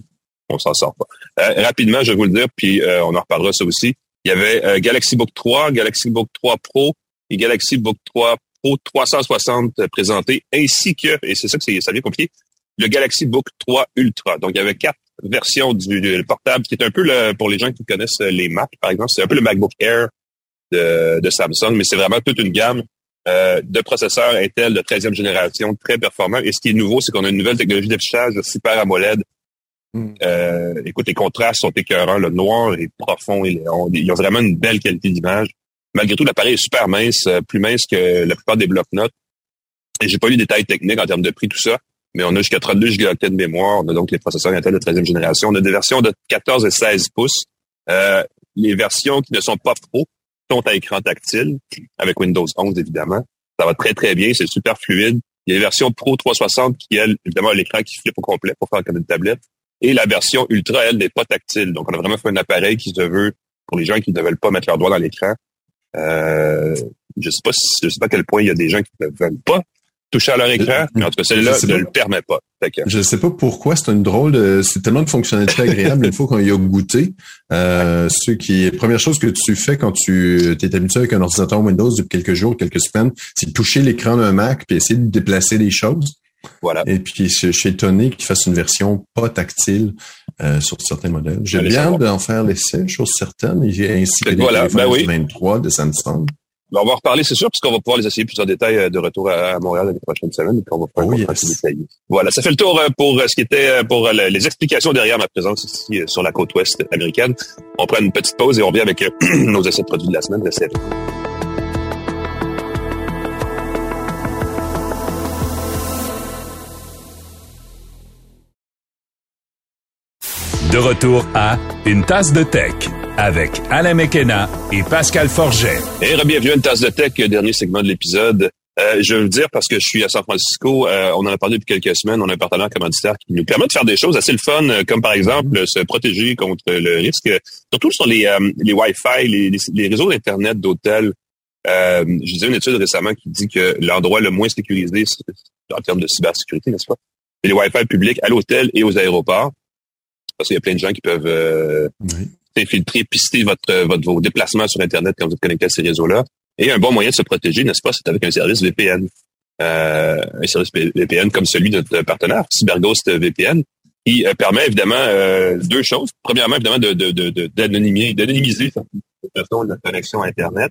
On s'en sort pas. Euh, rapidement, je vais vous le dire, puis euh, on en reparlera ça aussi. Il y avait euh, Galaxy Book 3, Galaxy Book 3 Pro et Galaxy Book 3 Pro 360 présentés, ainsi que, et c'est ça que c'est, ça devient compliqué, le Galaxy Book 3 Ultra. Donc, il y avait quatre versions du, portable, qui est un peu le, pour les gens qui connaissent les Mac, par exemple, c'est un peu le MacBook Air de, Samsung, mais c'est vraiment toute une gamme euh, de processeurs Intel de 13e génération très performants. Et ce qui est nouveau, c'est qu'on a une nouvelle technologie d'affichage Super AMOLED. Hmm. Euh, écoute, les contrastes sont écœurants. Le noir est profond. Et ils ont vraiment une belle qualité d'image. Malgré tout, l'appareil est super mince, euh, plus mince que la plupart des blocs-notes. Et j'ai pas lu les détails techniques en termes de prix, tout ça. Mais on a jusqu'à 32 Go de mémoire. On a donc les processeurs Intel de 13e génération. On a des versions de 14 et 16 pouces. Euh, les versions qui ne sont pas pro sont à écran tactile, avec Windows 11, évidemment. Ça va très, très bien. C'est super fluide. Il y a la version Pro 360 qui, elle, évidemment, l'écran qui flippe au complet pour faire comme une tablette. Et la version Ultra, elle, n'est pas tactile. Donc, on a vraiment fait un appareil qui se veut pour les gens qui ne veulent pas mettre leur doigt dans l'écran. Euh, je sais pas je sais pas à quel point il y a des gens qui ne veulent pas toucher à leur écran, mais en tout cas, celle-là ne le permet pas. Je sais pas pourquoi, c'est une drôle de, c'est tellement de fonctionnalités agréables une fois qu'on y a goûté. Euh, ce qui première chose que tu fais quand tu t'es habitué avec un ordinateur Windows depuis quelques jours, quelques semaines, c'est toucher l'écran d'un Mac puis essayer de déplacer des choses. Voilà. Et puis, je suis étonné qu'ils fassent une version pas tactile euh, sur certains modèles. J'ai bien d'en faire l'essai, chose certaine, ainsi que les voilà. ben oui. 23 de Samsung. Ben, on va en reparler, c'est sûr, puisqu'on va pouvoir les essayer plus en détail euh, de retour à Montréal l'année prochaine semaine et qu'on va pouvoir oh, détailler. Voilà, ça fait le tour euh, pour euh, ce qui était pour les explications derrière ma présence ici sur la côte ouest américaine. On prend une petite pause et on revient avec nos essais de produits de la semaine. Restez De retour à Une tasse de tech avec Alain Mekena et Pascal Forget. Et bienvenue à une tasse de tech, dernier segment de l'épisode. Euh, je veux le dire parce que je suis à San Francisco. Euh, on en a parlé depuis quelques semaines. On a un partenaire commanditaire qui nous permet de faire des choses assez le fun, euh, comme par exemple se protéger contre le risque, surtout sur les, les Wi-Fi, les, les, réseaux Internet d'hôtels. Euh, je disais une étude récemment qui dit que l'endroit le moins sécurisé en termes de cybersécurité, n'est-ce pas? Les Wi-Fi publics à l'hôtel et aux aéroports. Parce qu'il y a plein de gens qui peuvent infiltrer, pister votre, votre, vos déplacements sur Internet quand vous êtes connecté à ces réseaux-là. Et un bon moyen de se protéger, n'est-ce pas, c'est avec un service VPN. Euh, un service VPN comme celui de notre partenaire, CyberGhost VPN, qui euh, permet évidemment euh, deux choses. Premièrement, évidemment, de, de, de, d'anonymiser, d'anonymiser la connexion Internet,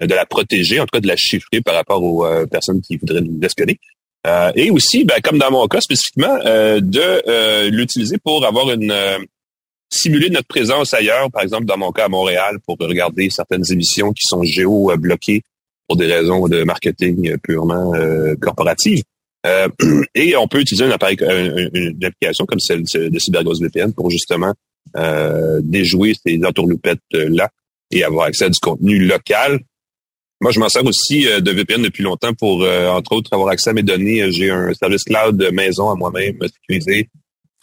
de la protéger, en tout cas de la chiffrer par rapport aux personnes qui voudraient nous espionner. Et aussi, ben, comme dans mon cas spécifiquement, de l'utiliser pour avoir une simuler notre présence ailleurs, par exemple dans mon cas à Montréal, pour regarder certaines émissions qui sont géo-bloquées pour des raisons de marketing purement euh, corporative. Euh, et on peut utiliser un appareil, une, application comme celle de CyberGhost VPN pour justement euh, déjouer ces entourloupettes-là et avoir accès à du contenu local. Moi, je m'en sers aussi de VPN depuis longtemps pour, entre autres, avoir accès à mes données. J'ai un service cloud de maison à moi-même sécurisé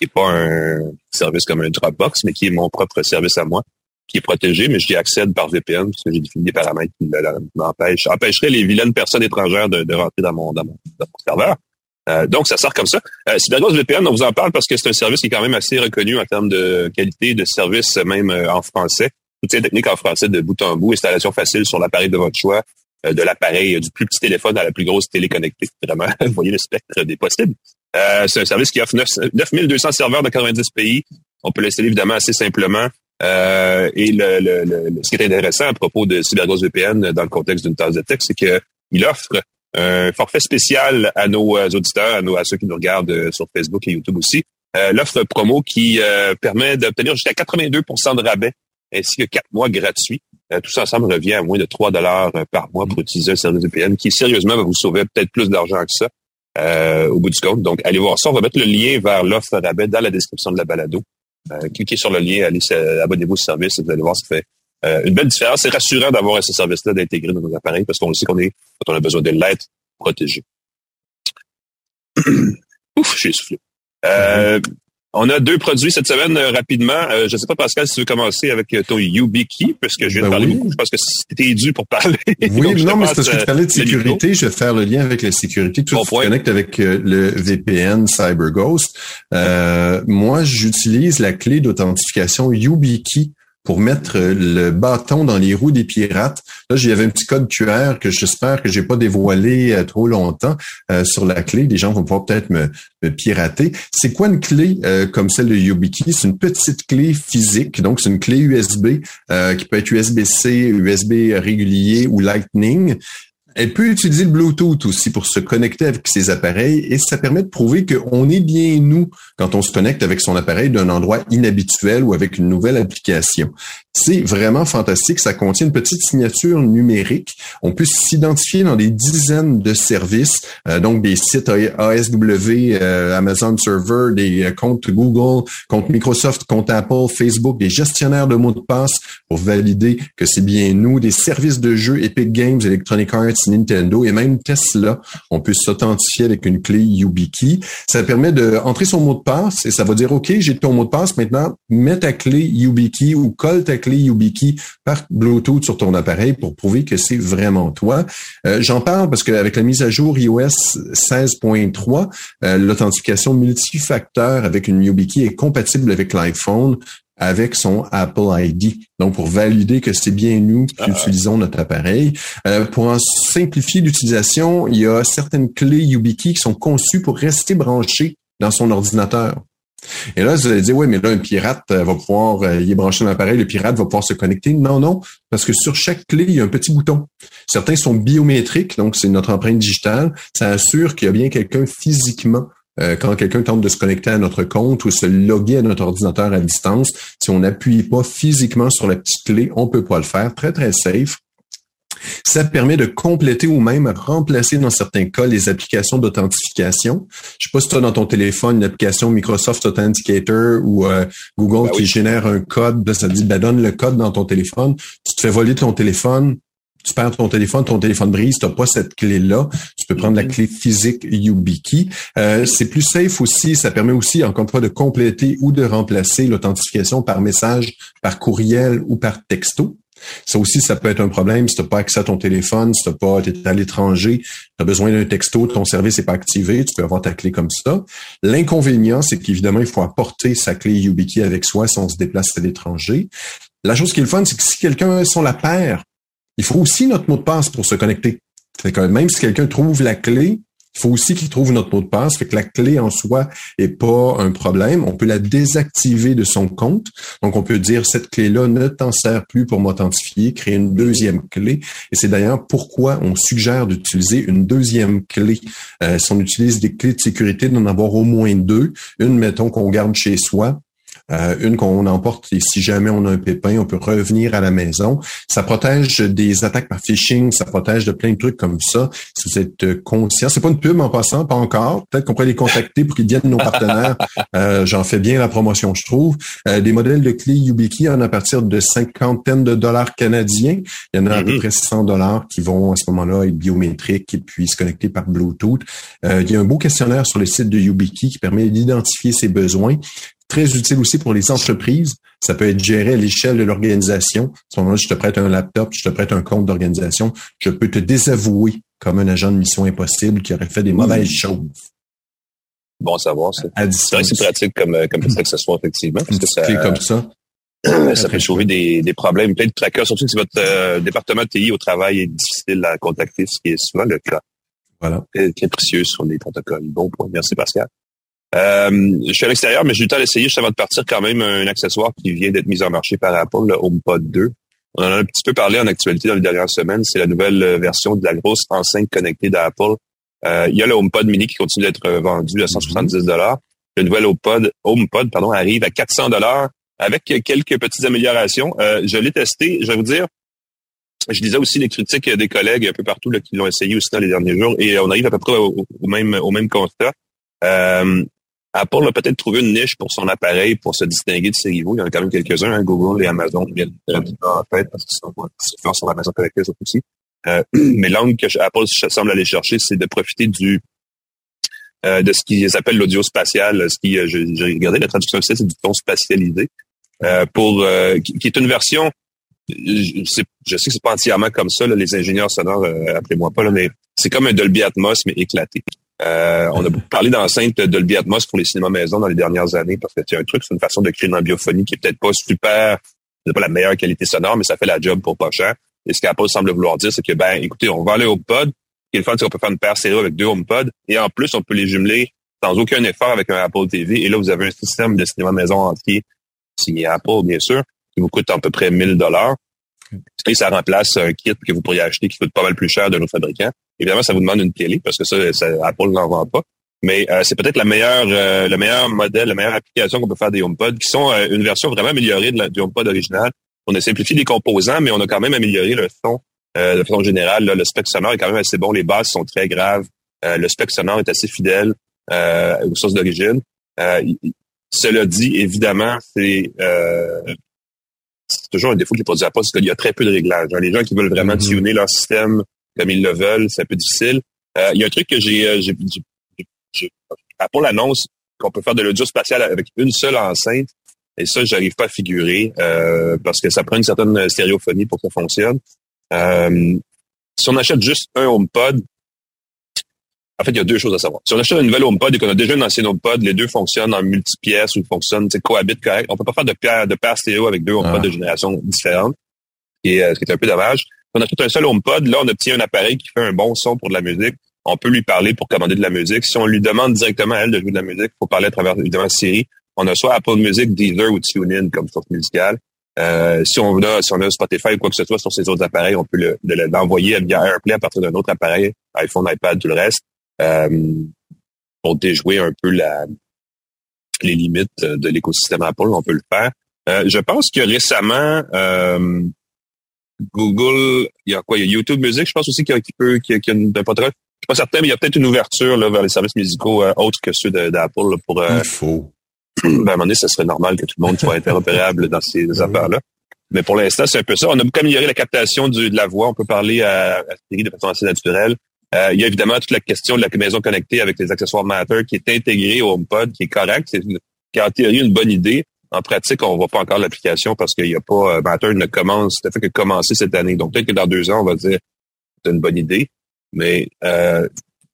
qui n'est pas un service comme un Dropbox, mais qui est mon propre service à moi, qui est protégé, mais j'y accède par VPN parce que j'ai défini des paramètres qui m'empêchent, empêcheraient les vilaines personnes étrangères de, rentrer dans mon, dans mon, serveur. Euh, donc, ça sort comme ça. Euh, CyberGhost VPN, on vous en parle parce que c'est un service qui est quand même assez reconnu en termes de qualité de service, même euh, en français. Soutien technique en français de bout en bout, installation facile sur l'appareil de votre choix, euh, de l'appareil du plus petit téléphone à la plus grosse télé connectée. Vraiment, vous voyez le spectre des possibles. Euh, c'est un service qui offre 9, 9200 serveurs dans 90 pays. On peut l'installer évidemment assez simplement. Euh, et le, le, ce qui est intéressant à propos de CyberGhost VPN dans le contexte d'une tasse de texte, c'est qu'il offre un forfait spécial à nos auditeurs, à, nos, à ceux qui nous regardent sur Facebook et YouTube aussi. L'offre promo qui permet d'obtenir jusqu'à 82% de rabais ainsi que quatre mois gratuits. Euh, tout ça ensemble revient à moins de 3 dollars euh, par mois pour utiliser un service VPN qui, sérieusement, va vous sauver peut-être plus d'argent que ça euh, au bout du compte. Donc, allez voir ça. On va mettre le lien vers l'offre rabais dans la description de la balado. cliquez sur le lien, allez abonnez-vous au service et vous allez voir, ça fait une belle différence. C'est rassurant d'avoir ce service-là d'intégrer dans nos appareils parce qu'on sait qu'on est, quand on a besoin de l'être, protégé. Ouf, j'ai soufflé. Mm-hmm. On a deux produits cette semaine euh, rapidement. Euh, je ne sais pas, Pascal, si tu veux commencer avec euh, ton YubiKey, parce que je viens de ben parler beaucoup. Je pense que c'était dû pour parler. Oui, non, mais c'est parce que tu parlais de sécurité. Je vais faire le lien avec la sécurité. Tout se connecte avec le VPN CyberGhost. Euh, moi, j'utilise la clé d'authentification YubiKey pour mettre le bâton dans les roues des pirates. Là, j'avais un petit code QR que j'espère que j'ai pas dévoilé euh, trop longtemps euh, sur la clé. Les gens vont pouvoir peut-être me, pirater. C'est quoi une clé euh, comme celle de YubiKey? C'est une petite clé physique, donc c'est une clé USB qui peut être USB-C, USB régulier ou Lightning. Elle peut utiliser le Bluetooth aussi pour se connecter avec ses appareils et ça permet de prouver qu'on est bien nous quand on se connecte avec son appareil d'un endroit inhabituel ou avec une nouvelle application. C'est vraiment fantastique. Ça contient une petite signature numérique. On peut s'identifier dans des dizaines de services, euh, donc des sites ASW, euh, Amazon Server, des euh, comptes Google, comptes Microsoft, comptes Apple, Facebook, des gestionnaires de mots de passe pour valider que c'est bien nous, des services de jeux Epic Games, Electronic Arts, Nintendo et même Tesla. On peut s'authentifier avec une clé YubiKey. Ça permet d'entrer son mot de passe et ça va dire, OK, j'ai ton mot de passe. Maintenant, mets ta clé YubiKey ou colle ta clé YubiKey par Bluetooth sur ton appareil pour prouver que c'est vraiment toi. Euh, j'en parle parce qu'avec la mise à jour iOS 16.3, euh, l'authentification multifacteur avec une YubiKey est compatible avec l'iPhone avec son Apple ID. Donc, pour valider que c'est bien nous qui ah. utilisons notre appareil. Euh, pour en simplifier l'utilisation, il y a certaines clés YubiKey qui sont conçues pour rester branchées dans son ordinateur. Et là, vous allez dire, oui, mais là, un pirate euh, va pouvoir euh, y brancher l'appareil, le pirate va pouvoir se connecter. Non, non, parce que sur chaque clé, il y a un petit bouton. Certains sont biométriques, donc c'est notre empreinte digitale. Ça assure qu'il y a bien quelqu'un physiquement euh, quand quelqu'un tente de se connecter à notre compte ou se loguer à notre ordinateur à distance, si on n'appuie pas physiquement sur la petite clé, on peut pas le faire. Très, très safe. Ça permet de compléter ou même remplacer dans certains cas les applications d'authentification. Je sais pas si tu as dans ton téléphone une application Microsoft Authenticator ou euh, Google ben qui génère un code, ça te dit ben, donne le code dans ton téléphone, tu te fais voler ton téléphone, tu perds ton téléphone, ton téléphone brise, tu n'as pas cette clé-là. Tu peux prendre la clé physique YubiKey. Euh, c'est plus safe aussi. Ça permet aussi, encore une fois, de compléter ou de remplacer l'authentification par message, par courriel ou par texto. Ça aussi, ça peut être un problème si tu n'as pas accès à ton téléphone, si tu pas, es à l'étranger, tu as besoin d'un texto, ton service n'est pas activé, tu peux avoir ta clé comme ça. L'inconvénient, c'est qu'évidemment, il faut apporter sa clé YubiKey avec soi si on se déplace à l'étranger. La chose qui est le fun, c'est que si quelqu'un son la paire, il faut aussi notre mot de passe pour se connecter. Fait que même si quelqu'un trouve la clé, il faut aussi qu'il trouve notre mot de passe. Fait que la clé en soi est pas un problème. On peut la désactiver de son compte. Donc, on peut dire cette clé-là ne t'en sert plus pour m'authentifier, créer une deuxième clé. Et c'est d'ailleurs pourquoi on suggère d'utiliser une deuxième clé. Euh, si on utilise des clés de sécurité, d'en avoir au moins deux. Une, mettons, qu'on garde chez soi euh, une qu'on emporte et si jamais on a un pépin, on peut revenir à la maison. Ça protège des attaques par phishing, ça protège de plein de trucs comme ça. Si vous êtes euh, conscient, c'est pas une pub en passant, pas encore. Peut-être qu'on pourrait les contacter pour qu'ils deviennent nos partenaires. Euh, J'en fais bien la promotion, je trouve. Euh, des modèles de clés YubiKey en à partir de cinquantaine de dollars canadiens. Il y en a à peu mm-hmm. près 600 dollars qui vont à ce moment-là être biométriques et puis se connecter par Bluetooth. il y a un beau questionnaire sur le site de YubiKey qui permet d'identifier ses besoins très utile aussi pour les entreprises. Ça peut être géré à l'échelle de l'organisation. À ce moment-là, je te prête un laptop, je te prête un compte d'organisation. Je peux te désavouer comme un agent de mission impossible qui aurait fait des mauvaises choses. Bon savoir, ça. C'est c'est pratique comme, euh, comme ça, effectivement. Parce que ça, comme ça. ça peut sauver des, des problèmes, plein de tracas, surtout si votre euh, département de TI au travail est difficile à contacter, ce qui est souvent le cas. Voilà. Très, très précieux sur les protocoles. Bon point. Merci, Pascal. Euh, je suis à l'extérieur, mais j'ai eu le temps d'essayer juste avant de partir quand même un accessoire qui vient d'être mis en marché par Apple, le HomePod 2. On en a un petit peu parlé en actualité dans les dernières semaines. C'est la nouvelle version de la grosse enceinte connectée d'Apple. Euh, il y a le HomePod mini qui continue d'être vendu à 170 dollars. Le nouvel HomePod, HomePod pardon, arrive à 400 dollars avec quelques petites améliorations. Euh, je l'ai testé, je vais vous dire, je disais aussi les critiques des collègues un peu partout là, qui l'ont essayé aussi dans les derniers jours et on arrive à peu près au, même au même constat. Euh, Apple a peut-être trouvé une niche pour son appareil pour se distinguer de ses rivaux. Il y en a quand même quelques-uns, hein, Google et Amazon viennent en fait parce qu'ils sont sur Amazon aussi. Euh, mais l'angle que Apple semble aller chercher, c'est de profiter du euh, de ce qu'ils appellent l'audio spatial. Ce qui, j'ai regardé la traduction c'est du ton spatialisé. Euh, pour euh, qui, est une version. Je, sais que c'est pas entièrement comme ça, les ingénieurs sonores, euh, appelez-moi pas, là, mais c'est comme un Dolby Atmos, mais éclaté. On a beaucoup parlé d'enceinte Dolby Atmos pour les cinémas maison dans les dernières années parce que c'est un truc, c'est une façon de créer une biophonie qui est peut-être pas super, c'est pas la meilleure qualité sonore, mais ça fait la job pour pas cher. Et ce qu'Apple semble vouloir dire, c'est que ben, écoutez, on va aller au pod. Ce qui le fun, c'est qu'on peut faire une paire stéréo avec deux HomePod. Et en plus, on peut les jumeler sans aucun effort avec un Apple TV. Et là, vous avez un système de cinéma maison entier signé Apple, bien sûr, qui vous coûte à peu près 1000 dollars. Et ça remplace un kit que vous pourriez acheter qui coûte pas mal plus cher d'un autre fabricant. Évidemment, ça vous demande une télé parce que ça, ça Apple n'en vend pas. Mais euh, c'est peut-être la meilleure, euh, le meilleur modèle, la meilleure application qu'on peut faire des HomePod, qui sont euh, une version vraiment améliorée de la, du HomePod original. On a simplifié les composants, mais on a quand même amélioré le son de façon générale. le spec sonore est quand même assez bon. Les basses sont très graves. le spec sonore est assez fidèle aux sources d'origine. Cela dit, évidemment, c'est euh, toujours un défaut que les produits Apple, c'est qu'il y a très peu de réglages. Hein. Les gens qui veulent vraiment mm-hmm. tuner leur système comme ils le veulent, c'est un peu difficile. Euh, il y a un truc que j'ai, euh, Apple annonce qu'on peut faire de l'audio spatial avec une seule enceinte. Et ça, j'arrive pas à figurer euh, parce que ça prend une certaine stéréophonie pour que ça fonctionne. Euh, si on achète juste un HomePod, en fait, il y a deux choses à savoir. Si on achète une nouvelle HomePod et qu'on a déjà une ancienne HomePod, les deux fonctionnent en multipièces ou fonctionnent, cohabitent correct. On peut pas faire de paire, de paire stéréo avec deux HomePod ah. de génération différente, et, euh, ce qui est un peu dommage. On achète un seul HomePod, là, on obtient un appareil qui fait un bon son pour de la musique. On peut lui parler pour commander de la musique. Si on lui demande directement à elle de jouer de la musique, il faut parler à travers, évidemment, Siri. On a soit Apple Music, Deezer ou TuneIn comme source musicale. Euh, si on a si on a Spotify ou quoi que ce soit sur ces autres appareils, on peut l'envoyer via AirPlay à partir d'un autre appareil, iPhone, iPad, tout le reste. Euh, pour déjouer un peu les limites de l'écosystème Apple, on peut le faire. Euh, je pense que récemment, euh, Google, il y a quoi? Il y a YouTube Music, je pense aussi qu'il y a, qui peut, qui, qui a une, un Je suis pas certain, mais il y a peut-être une ouverture là, vers les services musicaux autres que ceux d'Apple pour. il faut. Ben, à un moment donné, ce serait normal que tout le monde soit interopérable dans ces ben affaires-là. Mais pour l'instant, c'est un peu ça. On a beaucoup amélioré la captation du, de la voix. On peut parler à, à Siri de façon assez naturelle. Euh, il y a évidemment toute la question de la maison connectée avec les accessoires Matter qui est intégré au HomePod, qui est correct, c'est qui est en théorie une bonne idée. En pratique, on voit pas encore l'application parce qu'il n'y a pas euh, Matter ne commence, ça fait que commencer cette année. Donc peut-être que dans deux ans, on va dire c'est une bonne idée, mais euh,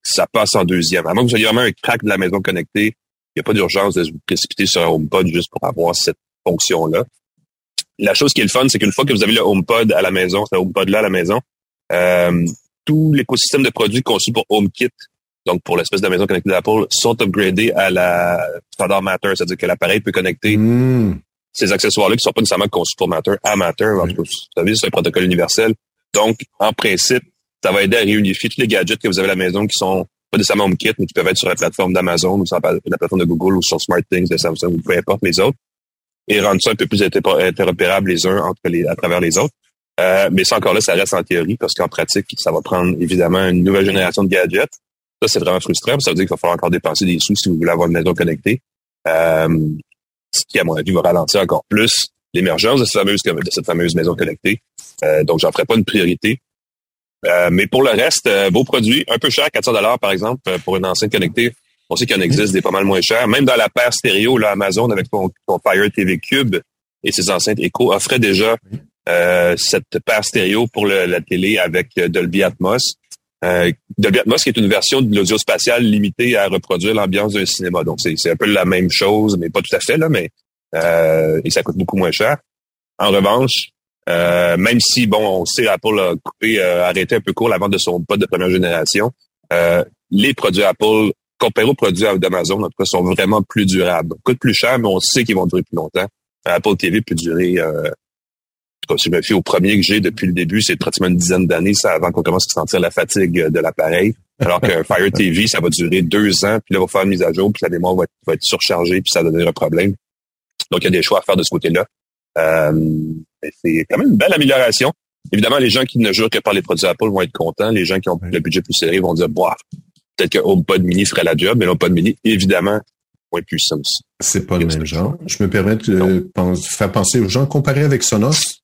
ça passe en deuxième. À moins que vous ayez vraiment un crack de la maison connectée, il n'y a pas d'urgence de se précipiter sur un HomePod juste pour avoir cette fonction-là. La chose qui est le fun, c'est qu'une fois que vous avez le HomePod à la maison, ce HomePod-là à la maison, euh, tout l'écosystème de produits conçus pour HomeKit, donc pour l'espèce de maison connectée d'Apple, sont upgradés à la standard Matter, c'est-à-dire que l'appareil peut connecter hmm. ces accessoires-là qui sont pas nécessairement conçus pour Matter à Matter. En tout cas, vous savez, c'est un protocole universel. Donc, en principe, ça va aider à réunifier tous les gadgets que vous avez à la maison qui sont pas nécessairement HomeKit, mais qui peuvent être sur la plateforme d'Amazon ou sur la plateforme de Google ou sur SmartThings de Samsung ou peu importe les autres et rendre ça un peu plus interopérable les uns entre les, à travers les autres. Euh, mais ça encore là, ça reste en théorie parce qu'en pratique, ça va prendre évidemment une nouvelle génération de gadgets. Ça, c'est vraiment frustrant. Ça veut dire qu'il va falloir encore dépenser des sous si vous voulez avoir une maison connectée. Euh, ce qui, à mon avis, va ralentir encore plus l'émergence de cette fameuse, maison connectée. Euh, donc, j'en ferai pas une priorité. Euh, mais pour le reste, vos produits, un peu cher, 400 dollars par exemple, pour une enceinte connectée. On sait qu'il en existe des pas mal moins chers. Même dans la paire stéréo, là, Amazon avec son, Fire TV Cube et ses enceintes Echo offrait déjà euh, cette paire stéréo pour la télé avec euh, Dolby Atmos. Euh, Atmos qui est une version de l'audio spatial limitée à reproduire l'ambiance d'un cinéma. Donc c'est un peu la même chose, mais pas tout à fait là, mais et ça coûte beaucoup moins cher. En revanche, euh, même si, bon, on sait Apple a coupé, euh, arrêté un peu court la vente de son pod de première génération, euh, les produits Apple, comparés aux produits d'Amazon, en tout cas, sont vraiment plus durables. Coûtent plus cher, mais on sait qu'ils vont durer plus longtemps. Apple TV peut durer, euh, je me fie au premier que j'ai depuis le début, c'est pratiquement une dizaine d'années, ça, avant qu'on commence à sentir la fatigue de l'appareil. Alors que Fire TV, ça va durer deux ans, puis là, on va faire une mise à jour, puis la mémoire va être, va être surchargée, puis ça va devenir un problème. Donc, il y a des choix à faire de ce côté-là. Euh, c'est quand même une belle amélioration. Évidemment, les gens qui ne jurent que par les produits Apple vont être contents. Les gens qui ont le budget plus serré vont dire, bah, peut-être que HomePod Mini ferait la job, mais l'HomePod Mini, évidemment, moins puissant aussi. C'est pas le même genre. Je me permets de faire penser aux gens comparés avec Sonos.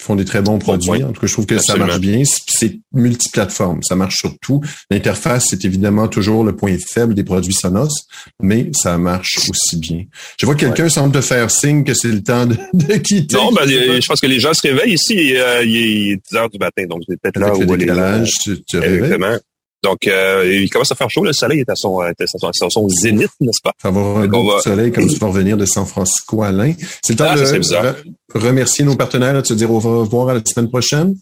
Font des très bons produits. En tout cas, je trouve que ça marche bien. C'est multiplateforme. Ça marche sur tout. L'interface, c'est évidemment toujours le point faible des produits Sonos, mais ça marche aussi bien. Je vois que quelqu'un semble te faire signe que c'est le temps de, quitter. Non, ben, je pense que les gens se réveillent ici. Euh, il est 10 heures du matin, donc c'est peut-être là où le décalage, tu, tu Exactement. Donc, euh, il commence à faire chaud. Le soleil est à son, à son, zénith, n'est-ce pas? Ça va avoir un beau soleil comme tu vas revenir de San Francisco, Alain. C'est le temps ah, de remercier nos partenaires, de te dire au revoir à la semaine prochaine.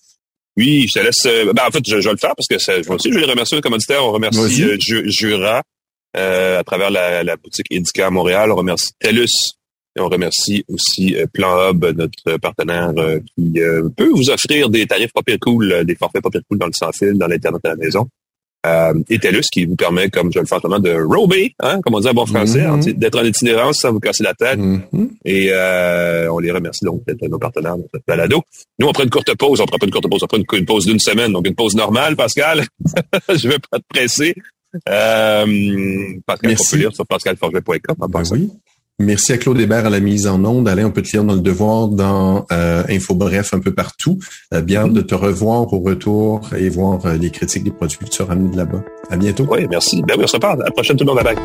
Oui, je te laisse. Euh, ben, en fait, je, vais le faire parce que moi aussi, je vais les remercier les commanditaires. On remercie euh, Jura euh, à travers la, la boutique Edica à Montréal. On remercie TELUS. Et on remercie aussi Plan Hub, notre partenaire qui peut vous offrir des tarifs pas pire cool, des forfaits pas pire cool dans le sans-fil, dans l'Internet à la maison euh, et TELUS qui vous permet, comme je le fais en de rober, hein, comme on dit en bon français, mm-hmm. d'être en itinérance sans vous casser la tête. Mm-hmm. Et euh, on les remercie donc d'être nos partenaires cette balado. Nous, on prend une courte pause, on prend pas une courte pause, on prend une, pause d'une semaine, donc une pause normale, Pascal. je vais pas te presser. Euh, Pascal, on peut lire sur pascalforget.com. Ben oui. Merci à Claude Hébert à la mise en onde. Alain, on peut te lire dans le devoir, dans euh, Info Bref, un peu partout. Euh, bien de te revoir au retour et voir euh, les critiques des produits que tu as ramenés de là-bas. À bientôt. Oui, merci. Ben oui, on se reparle. À la prochaine, tout le monde. Bye bye.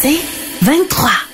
C'est 23.